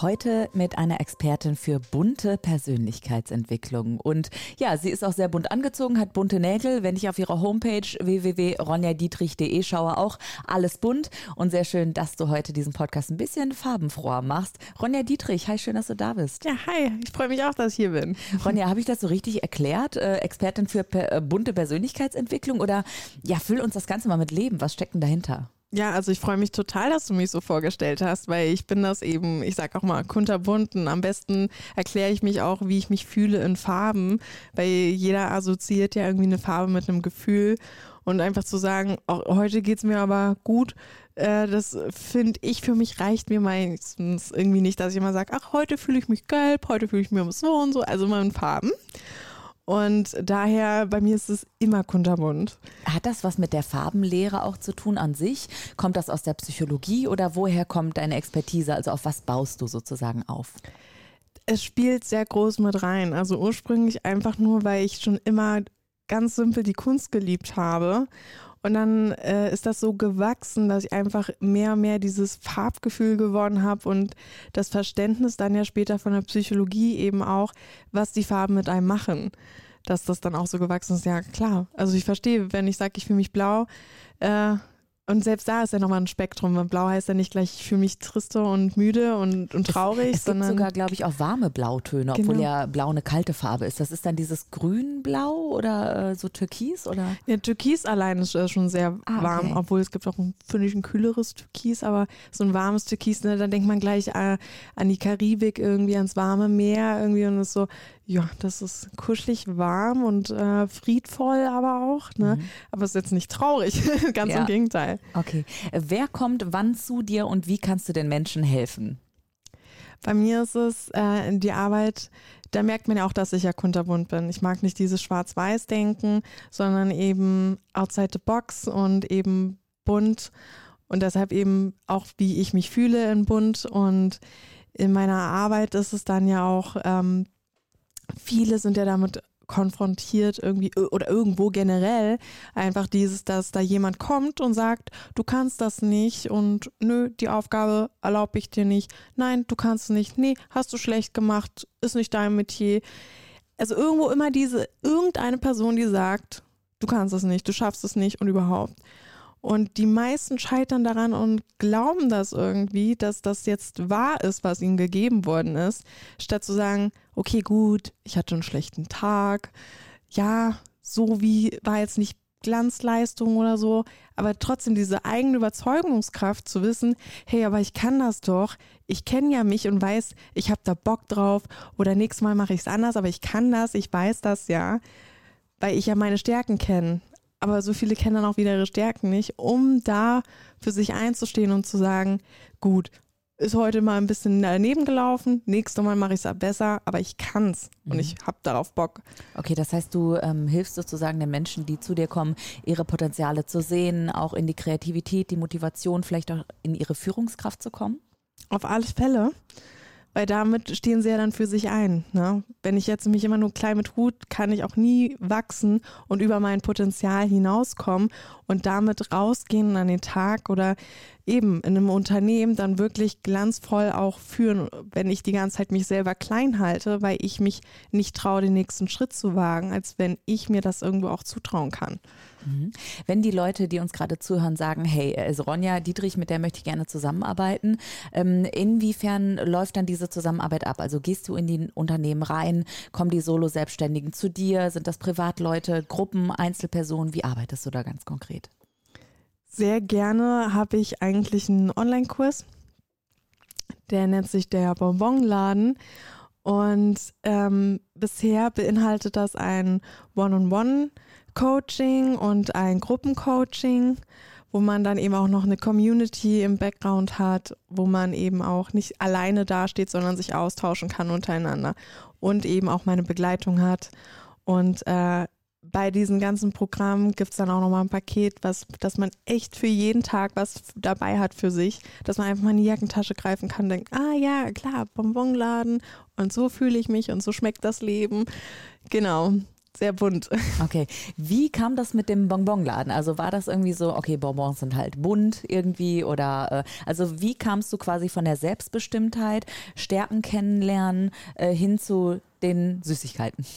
Heute mit einer Expertin für bunte Persönlichkeitsentwicklung. Und ja, sie ist auch sehr bunt angezogen, hat bunte Nägel. Wenn ich auf ihre Homepage www.ronjadietrich.de schaue, auch alles bunt. Und sehr schön, dass du heute diesen Podcast ein bisschen farbenfroher machst. Ronja Dietrich, hi, schön, dass du da bist. Ja, hi, ich freue mich auch, dass ich hier bin. Ronja, habe ich das so richtig erklärt? Äh, Expertin für per, äh, bunte Persönlichkeitsentwicklung? Oder ja, füll uns das Ganze mal mit Leben. Was steckt denn dahinter? Ja, also ich freue mich total, dass du mich so vorgestellt hast, weil ich bin das eben, ich sag auch mal, kunterbunt am besten erkläre ich mich auch, wie ich mich fühle in Farben, weil jeder assoziiert ja irgendwie eine Farbe mit einem Gefühl und einfach zu sagen, auch heute geht's mir aber gut, äh, das finde ich für mich reicht mir meistens irgendwie nicht, dass ich immer sage, ach, heute fühle ich mich gelb, heute fühle ich mich so und so, also immer in Farben. Und daher, bei mir ist es immer kunterbunt. Hat das was mit der Farbenlehre auch zu tun an sich? Kommt das aus der Psychologie oder woher kommt deine Expertise? Also auf was baust du sozusagen auf? Es spielt sehr groß mit rein. Also ursprünglich einfach nur, weil ich schon immer ganz simpel die Kunst geliebt habe und dann äh, ist das so gewachsen, dass ich einfach mehr und mehr dieses Farbgefühl gewonnen habe und das Verständnis dann ja später von der Psychologie eben auch, was die Farben mit einem machen. Dass das dann auch so gewachsen ist, ja klar. Also ich verstehe, wenn ich sage, ich fühle mich blau, äh, und selbst da ist ja nochmal ein Spektrum. Blau heißt ja nicht gleich, ich fühle mich triste und müde und, und traurig. Es, es sondern gibt sogar, glaube ich, auch warme Blautöne, obwohl genau. ja Blau eine kalte Farbe ist. Das ist dann dieses Grünblau oder äh, so Türkis? Oder? Ja, Türkis allein ist äh, schon sehr ah, warm, okay. obwohl es gibt auch, finde ich, ein kühleres Türkis, aber so ein warmes Türkis, ne, da denkt man gleich äh, an die Karibik irgendwie, ans warme Meer irgendwie und ist so, ja, das ist kuschelig warm und äh, friedvoll aber auch, ne? Mhm. Aber es ist jetzt nicht traurig, ganz ja. im Gegenteil. Okay. Wer kommt wann zu dir und wie kannst du den Menschen helfen? Bei mir ist es äh, die Arbeit, da merkt man ja auch, dass ich ja kunterbunt bin. Ich mag nicht dieses Schwarz-Weiß-Denken, sondern eben outside the box und eben bunt und deshalb eben auch, wie ich mich fühle in bunt und in meiner Arbeit ist es dann ja auch ähm, viele sind ja damit konfrontiert irgendwie oder irgendwo generell einfach dieses, dass da jemand kommt und sagt, du kannst das nicht und nö, die Aufgabe erlaube ich dir nicht. Nein, du kannst nicht. Nee, hast du schlecht gemacht, ist nicht dein Metier. Also irgendwo immer diese irgendeine Person, die sagt, du kannst es nicht, du schaffst es nicht und überhaupt. Und die meisten scheitern daran und glauben das irgendwie, dass das jetzt wahr ist, was ihnen gegeben worden ist, statt zu sagen, okay, gut, ich hatte einen schlechten Tag. Ja, so wie war jetzt nicht Glanzleistung oder so, aber trotzdem diese eigene Überzeugungskraft zu wissen, hey, aber ich kann das doch, ich kenne ja mich und weiß, ich habe da Bock drauf. Oder nächstes Mal mache ich es anders, aber ich kann das, ich weiß das ja, weil ich ja meine Stärken kenne aber so viele kennen dann auch wieder ihre Stärken nicht, um da für sich einzustehen und zu sagen, gut, ist heute mal ein bisschen daneben gelaufen, nächstes Mal mache ich es besser, aber ich kann's und mhm. ich habe darauf Bock. Okay, das heißt, du ähm, hilfst sozusagen den Menschen, die zu dir kommen, ihre Potenziale zu sehen, auch in die Kreativität, die Motivation, vielleicht auch in ihre Führungskraft zu kommen? Auf alle Fälle weil damit stehen sie ja dann für sich ein. Ne? Wenn ich jetzt mich immer nur klein mit Hut, kann ich auch nie wachsen und über mein Potenzial hinauskommen und damit rausgehen an den Tag oder eben in einem Unternehmen dann wirklich glanzvoll auch führen, wenn ich die ganze Zeit mich selber klein halte, weil ich mich nicht traue, den nächsten Schritt zu wagen, als wenn ich mir das irgendwo auch zutrauen kann. Mhm. Wenn die Leute, die uns gerade zuhören, sagen, hey, ist Ronja Dietrich, mit der möchte ich gerne zusammenarbeiten, ähm, inwiefern läuft dann diese Zusammenarbeit ab? Also gehst du in die Unternehmen rein, kommen die Solo-Selbstständigen zu dir, sind das Privatleute, Gruppen, Einzelpersonen? Wie arbeitest du da ganz konkret? Sehr gerne habe ich eigentlich einen Online-Kurs. Der nennt sich der Bonbonladen. Und ähm, bisher beinhaltet das ein One-on-One-Coaching und ein Gruppencoaching, wo man dann eben auch noch eine Community im Background hat, wo man eben auch nicht alleine dasteht, sondern sich austauschen kann untereinander und eben auch meine Begleitung hat. Und äh, bei diesen ganzen Programmen gibt es dann auch nochmal ein Paket, was, dass man echt für jeden Tag was dabei hat für sich, dass man einfach mal in die Jackentasche greifen kann und denkt, ah ja, klar, Bonbonladen und so fühle ich mich und so schmeckt das Leben. Genau sehr bunt. Okay, wie kam das mit dem Bonbonladen? Also war das irgendwie so, okay, Bonbons sind halt bunt irgendwie oder äh, also wie kamst du quasi von der Selbstbestimmtheit, Stärken kennenlernen äh, hin zu den Süßigkeiten?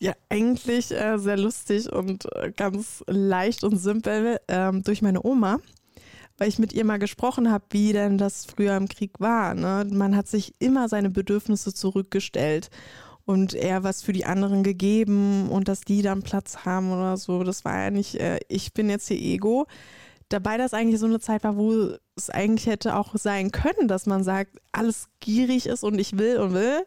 Ja, eigentlich äh, sehr lustig und äh, ganz leicht und simpel ähm, durch meine Oma weil ich mit ihr mal gesprochen habe, wie denn das früher im Krieg war. Ne? Man hat sich immer seine Bedürfnisse zurückgestellt und eher was für die anderen gegeben und dass die dann Platz haben oder so. Das war ja nicht, äh, ich bin jetzt hier Ego. Dabei das eigentlich so eine Zeit war, wo es eigentlich hätte auch sein können, dass man sagt, alles gierig ist und ich will und will.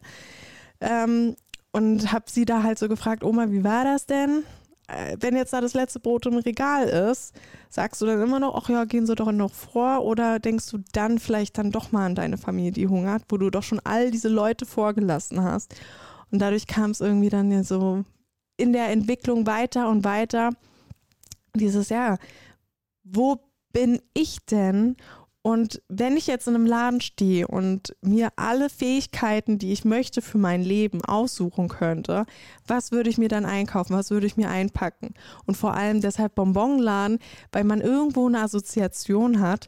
Ähm, und habe sie da halt so gefragt, Oma, wie war das denn? Äh, wenn jetzt da das letzte Brot im Regal ist, sagst du dann immer noch, ach ja, gehen Sie doch noch vor oder denkst du dann vielleicht dann doch mal an deine Familie, die hungert, wo du doch schon all diese Leute vorgelassen hast? Und dadurch kam es irgendwie dann so in der Entwicklung weiter und weiter. Dieses, ja, wo bin ich denn? Und wenn ich jetzt in einem Laden stehe und mir alle Fähigkeiten, die ich möchte für mein Leben aussuchen könnte, was würde ich mir dann einkaufen? Was würde ich mir einpacken? Und vor allem deshalb Bonbonladen, weil man irgendwo eine Assoziation hat,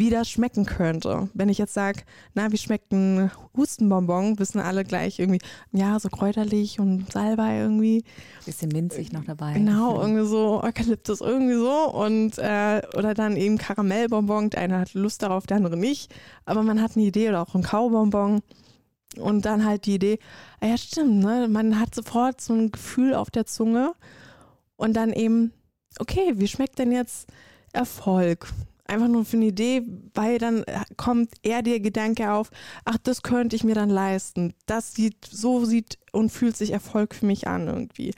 wie das schmecken könnte. Wenn ich jetzt sage, na, wie schmeckt ein Hustenbonbon, wissen alle gleich irgendwie, ja, so kräuterlich und Salbei irgendwie. Bisschen minzig noch dabei. Genau, irgendwie so Eukalyptus irgendwie so und äh, oder dann eben Karamellbonbon, der eine hat Lust darauf, der andere nicht, aber man hat eine Idee oder auch ein Kaubonbon und dann halt die Idee, ah ja stimmt, ne, man hat sofort so ein Gefühl auf der Zunge und dann eben, okay, wie schmeckt denn jetzt Erfolg? Einfach nur für eine Idee, weil dann äh, kommt eher der Gedanke auf, ach, das könnte ich mir dann leisten. Das sieht, so sieht und fühlt sich Erfolg für mich an irgendwie.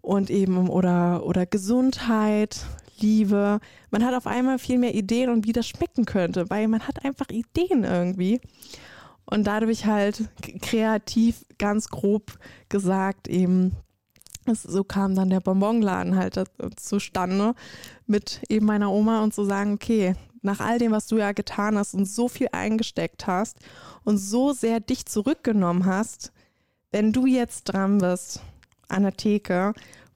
Und eben, oder, oder Gesundheit, Liebe. Man hat auf einmal viel mehr Ideen und wie das schmecken könnte, weil man hat einfach Ideen irgendwie. Und dadurch halt kreativ, ganz grob gesagt, eben so kam dann der Bonbonladen halt zustande mit eben meiner Oma und zu sagen, okay, nach all dem, was du ja getan hast und so viel eingesteckt hast und so sehr dich zurückgenommen hast, wenn du jetzt dran bist an der Theke,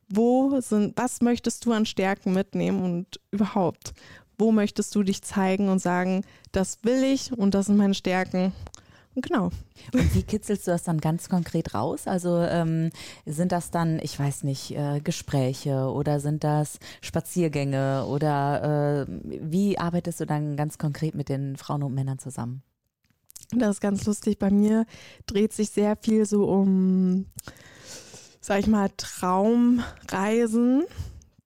wo sind, was möchtest du an Stärken mitnehmen und überhaupt, wo möchtest du dich zeigen und sagen, das will ich und das sind meine Stärken Genau. Und wie kitzelst du das dann ganz konkret raus? Also ähm, sind das dann, ich weiß nicht, äh, Gespräche oder sind das Spaziergänge oder äh, wie arbeitest du dann ganz konkret mit den Frauen und Männern zusammen? Das ist ganz lustig. Bei mir dreht sich sehr viel so um, sag ich mal, Traumreisen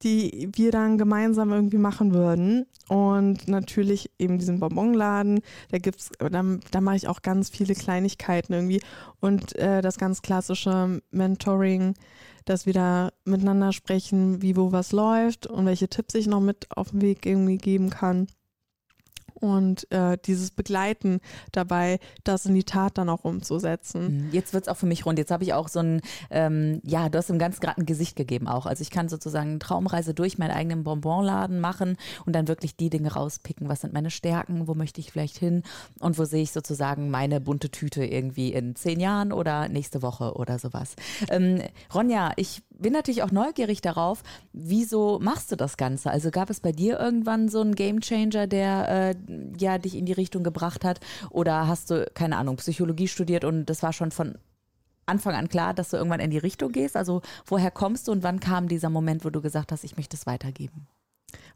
die wir dann gemeinsam irgendwie machen würden. Und natürlich eben diesen Bonbonladen, da gibt's, da, da mache ich auch ganz viele Kleinigkeiten irgendwie. Und äh, das ganz klassische Mentoring, dass wir da miteinander sprechen, wie wo was läuft und welche Tipps ich noch mit auf den Weg irgendwie geben kann und äh, dieses Begleiten dabei, das in die Tat dann auch umzusetzen. Mhm. Jetzt wird es auch für mich rund. Jetzt habe ich auch so ein, ähm, ja, du hast ihm ganz gerade ein Gesicht gegeben auch. Also ich kann sozusagen eine Traumreise durch meinen eigenen Bonbonladen machen und dann wirklich die Dinge rauspicken. Was sind meine Stärken? Wo möchte ich vielleicht hin? Und wo sehe ich sozusagen meine bunte Tüte irgendwie in zehn Jahren oder nächste Woche oder sowas? Ähm, Ronja, ich bin natürlich auch neugierig darauf, wieso machst du das Ganze? Also gab es bei dir irgendwann so einen Gamechanger, der äh, ja dich in die Richtung gebracht hat? Oder hast du, keine Ahnung, Psychologie studiert und das war schon von Anfang an klar, dass du irgendwann in die Richtung gehst? Also woher kommst du und wann kam dieser Moment, wo du gesagt hast, ich möchte es weitergeben?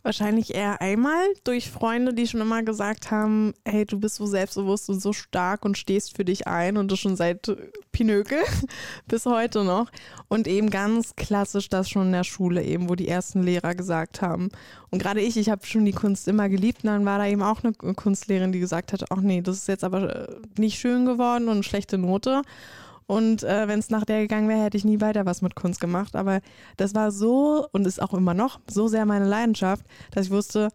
Wahrscheinlich eher einmal durch Freunde, die schon immer gesagt haben, hey, du bist so selbstbewusst und so stark und stehst für dich ein und das schon seit Pinökel bis heute noch. Und eben ganz klassisch das schon in der Schule eben, wo die ersten Lehrer gesagt haben. Und gerade ich, ich habe schon die Kunst immer geliebt und dann war da eben auch eine Kunstlehrerin, die gesagt hat, ach nee, das ist jetzt aber äh, nicht schön geworden und eine schlechte Note. Und äh, wenn es nach der gegangen wäre, hätte ich nie weiter was mit Kunst gemacht. Aber das war so und ist auch immer noch so sehr meine Leidenschaft, dass ich wusste,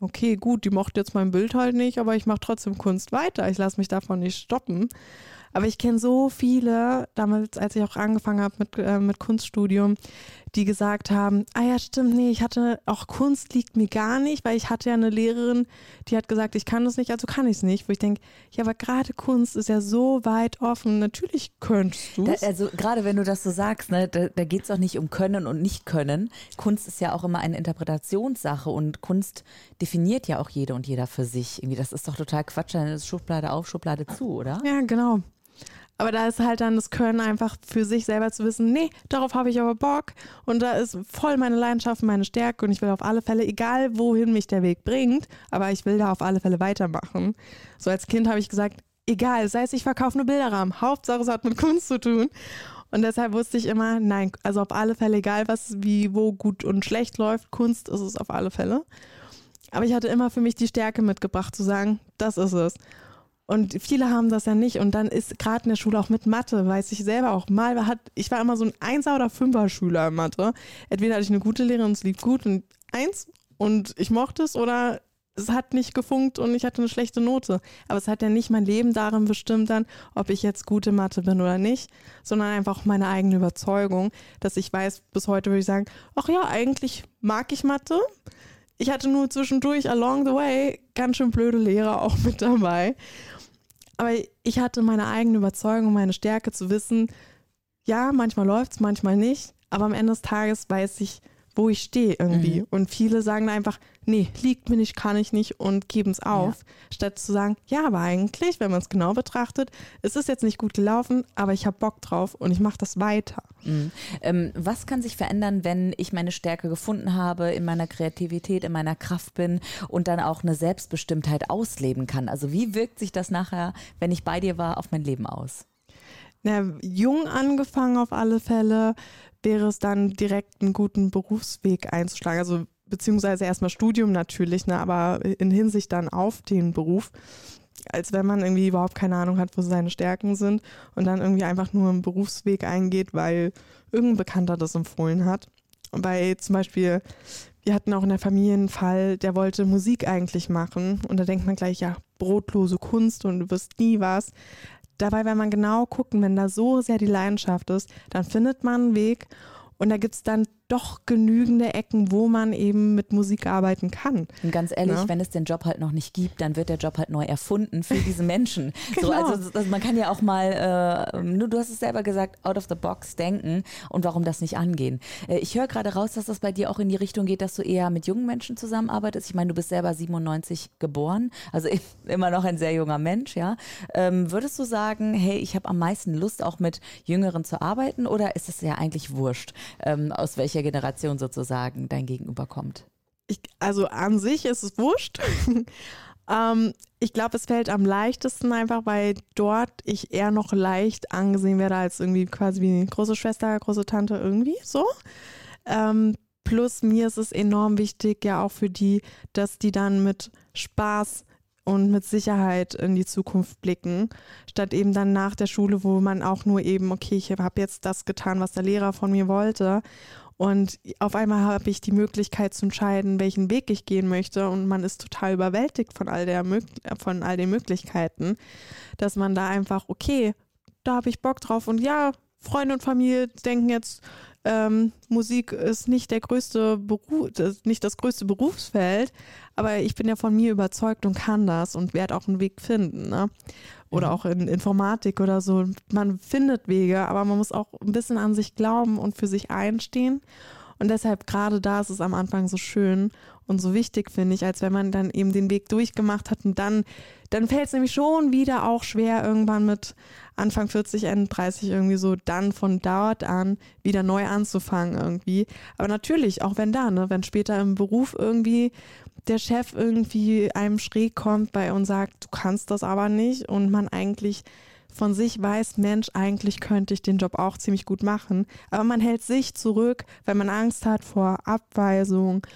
okay, gut, die mochte jetzt mein Bild halt nicht, aber ich mache trotzdem Kunst weiter. Ich lasse mich davon nicht stoppen. Aber ich kenne so viele, damals, als ich auch angefangen habe mit, äh, mit Kunststudium, die gesagt haben, ah ja, stimmt, nee, ich hatte auch Kunst liegt mir gar nicht, weil ich hatte ja eine Lehrerin, die hat gesagt, ich kann das nicht, also kann ich es nicht. Wo ich denke, ja, aber gerade Kunst ist ja so weit offen, natürlich könntest du Also gerade wenn du das so sagst, ne, da, da geht es auch nicht um Können und Nicht-Können. Kunst ist ja auch immer eine Interpretationssache und Kunst definiert ja auch jede und jeder für sich. Irgendwie, das ist doch total Quatsch, dann ist Schublade auf, Schublade zu, oder? Ja, genau. Aber da ist halt dann das Können einfach für sich selber zu wissen, nee, darauf habe ich aber Bock und da ist voll meine Leidenschaft, meine Stärke und ich will auf alle Fälle, egal wohin mich der Weg bringt, aber ich will da auf alle Fälle weitermachen. So als Kind habe ich gesagt, egal, sei es ich verkaufe nur Bilderrahmen, Hauptsache es hat mit Kunst zu tun. Und deshalb wusste ich immer, nein, also auf alle Fälle, egal was, wie, wo gut und schlecht läuft, Kunst ist es auf alle Fälle. Aber ich hatte immer für mich die Stärke mitgebracht, zu sagen, das ist es. Und viele haben das ja nicht. Und dann ist gerade in der Schule auch mit Mathe, weiß ich selber auch mal, hat, ich war immer so ein Einser- oder Fünfer-Schüler in Mathe. Entweder hatte ich eine gute Lehrerin, es lief gut und eins und ich mochte es oder es hat nicht gefunkt und ich hatte eine schlechte Note. Aber es hat ja nicht mein Leben darin bestimmt dann, ob ich jetzt gute Mathe bin oder nicht, sondern einfach meine eigene Überzeugung, dass ich weiß, bis heute würde ich sagen, ach ja, eigentlich mag ich Mathe. Ich hatte nur zwischendurch along the way ganz schön blöde Lehrer auch mit dabei. Aber ich hatte meine eigene Überzeugung, meine Stärke zu wissen, ja, manchmal läuft es, manchmal nicht. Aber am Ende des Tages weiß ich, wo ich stehe irgendwie. Mhm. Und viele sagen einfach, nee, liegt mir nicht, kann ich nicht und geben es auf, ja. statt zu sagen, ja, aber eigentlich, wenn man es genau betrachtet, es ist jetzt nicht gut gelaufen, aber ich habe Bock drauf und ich mache das weiter. Mhm. Ähm, was kann sich verändern, wenn ich meine Stärke gefunden habe, in meiner Kreativität, in meiner Kraft bin und dann auch eine Selbstbestimmtheit ausleben kann? Also wie wirkt sich das nachher, wenn ich bei dir war, auf mein Leben aus? Na, jung angefangen auf alle Fälle, wäre es dann direkt einen guten Berufsweg einzuschlagen. Also beziehungsweise erstmal Studium natürlich, ne, aber in Hinsicht dann auf den Beruf. Als wenn man irgendwie überhaupt keine Ahnung hat, wo seine Stärken sind und dann irgendwie einfach nur einen Berufsweg eingeht, weil irgendein Bekannter das empfohlen hat. Bei zum Beispiel, wir hatten auch in der Familie einen Fall, der wollte Musik eigentlich machen. Und da denkt man gleich, ja, brotlose Kunst und du wirst nie was. Dabei, wenn man genau gucken, wenn da so sehr die Leidenschaft ist, dann findet man einen Weg und da gibt es dann doch genügende Ecken, wo man eben mit Musik arbeiten kann. Und ganz ehrlich, ja. wenn es den Job halt noch nicht gibt, dann wird der Job halt neu erfunden für diese Menschen. genau. so, also das, man kann ja auch mal, äh, nur du hast es selber gesagt, out of the box denken und warum das nicht angehen. Äh, ich höre gerade raus, dass das bei dir auch in die Richtung geht, dass du eher mit jungen Menschen zusammenarbeitest. Ich meine, du bist selber 97 geboren, also immer noch ein sehr junger Mensch, ja. Ähm, würdest du sagen, hey, ich habe am meisten Lust, auch mit Jüngeren zu arbeiten oder ist es ja eigentlich wurscht, ähm, aus welcher welcher Generation sozusagen dein Gegenüber kommt? Ich, also an sich ist es wurscht. ähm, ich glaube, es fällt am leichtesten einfach, weil dort ich eher noch leicht angesehen werde als irgendwie quasi wie große Schwester, große Tante irgendwie so. Ähm, plus mir ist es enorm wichtig, ja auch für die, dass die dann mit Spaß und mit Sicherheit in die Zukunft blicken, statt eben dann nach der Schule, wo man auch nur eben, okay, ich habe jetzt das getan, was der Lehrer von mir wollte und auf einmal habe ich die Möglichkeit zu entscheiden, welchen Weg ich gehen möchte. Und man ist total überwältigt von all, der, von all den Möglichkeiten, dass man da einfach, okay, da habe ich Bock drauf. Und ja, Freunde und Familie denken jetzt, ähm, Musik ist nicht der größte Beruf, das nicht das größte Berufsfeld, aber ich bin ja von mir überzeugt und kann das und werde auch einen Weg finden. Ne? oder mhm. auch in Informatik oder so. Man findet Wege, aber man muss auch ein bisschen an sich glauben und für sich einstehen. Und deshalb gerade da ist es am Anfang so schön und so wichtig, finde ich, als wenn man dann eben den Weg durchgemacht hat und dann, dann fällt es nämlich schon wieder auch schwer, irgendwann mit Anfang 40, Ende 30 irgendwie so dann von dort an wieder neu anzufangen irgendwie. Aber natürlich, auch wenn da, ne, wenn später im Beruf irgendwie der Chef irgendwie einem schräg kommt bei und sagt, du kannst das aber nicht und man eigentlich von sich weiß, Mensch, eigentlich könnte ich den Job auch ziemlich gut machen, aber man hält sich zurück, weil man Angst hat vor Abweisung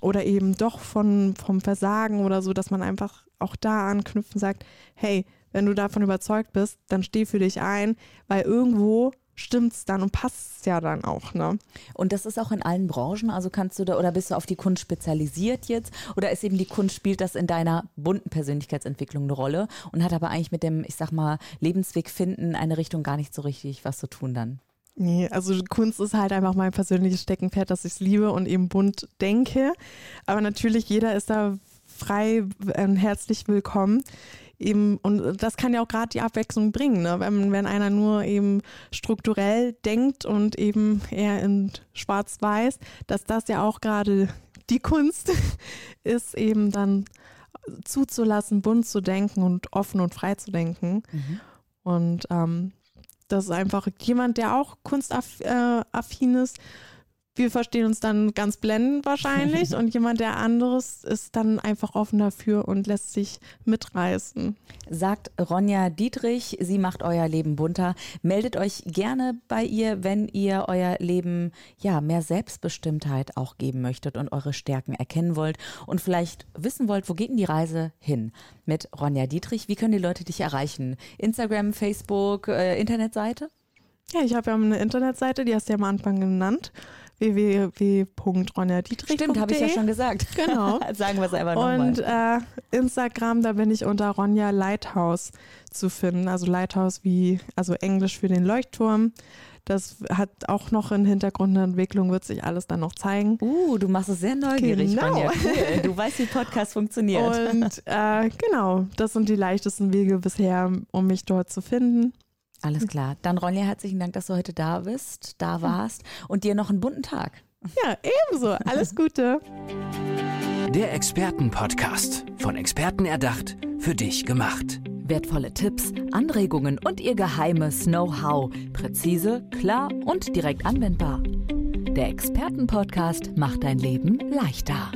oder eben doch von, vom Versagen oder so, dass man einfach auch da anknüpft und sagt, hey, wenn du davon überzeugt bist, dann steh für dich ein, weil irgendwo stimmt's dann und passt ja dann auch, ne? Und das ist auch in allen Branchen, also kannst du da oder bist du auf die Kunst spezialisiert jetzt oder ist eben die Kunst spielt das in deiner bunten Persönlichkeitsentwicklung eine Rolle und hat aber eigentlich mit dem, ich sag mal, Lebensweg finden eine Richtung gar nicht so richtig was zu tun dann? Nee, also Kunst ist halt einfach mein persönliches Steckenpferd, dass ich es liebe und eben bunt denke. Aber natürlich, jeder ist da frei äh, herzlich willkommen. Eben, und das kann ja auch gerade die Abwechslung bringen, ne? wenn, wenn einer nur eben strukturell denkt und eben eher in Schwarz-Weiß, dass das ja auch gerade die Kunst ist, eben dann zuzulassen, bunt zu denken und offen und frei zu denken. Mhm. Und ähm, das ist einfach jemand, der auch kunstaffin ist, wir verstehen uns dann ganz blendend wahrscheinlich und jemand, der anderes ist dann einfach offen dafür und lässt sich mitreißen. Sagt Ronja Dietrich, sie macht euer Leben bunter. Meldet euch gerne bei ihr, wenn ihr euer Leben ja mehr Selbstbestimmtheit auch geben möchtet und eure Stärken erkennen wollt und vielleicht wissen wollt, wo geht denn die Reise hin mit Ronja Dietrich? Wie können die Leute dich erreichen? Instagram, Facebook, äh, Internetseite? Ja, ich habe ja eine Internetseite, die hast du ja am Anfang genannt www.ronjadietrich.de. Stimmt, habe ich ja schon gesagt. Genau. Sagen wir es einfach nochmal. Und äh, Instagram, da bin ich unter Ronja Lighthouse zu finden. Also Lighthouse wie, also Englisch für den Leuchtturm. Das hat auch noch in Hintergrund eine Entwicklung, wird sich alles dann noch zeigen. Uh, du machst es sehr neugierig, genau. Ronja. Cool. Du weißt, wie Podcast funktioniert. Und äh, genau, das sind die leichtesten Wege bisher, um mich dort zu finden. Alles klar. Dann Ronja, herzlichen Dank, dass du heute da bist, da warst und dir noch einen bunten Tag. Ja, ebenso. Alles Gute. Der Expertenpodcast. Von Experten erdacht, für dich gemacht. Wertvolle Tipps, Anregungen und ihr geheimes Know-how. Präzise, klar und direkt anwendbar. Der Expertenpodcast macht dein Leben leichter.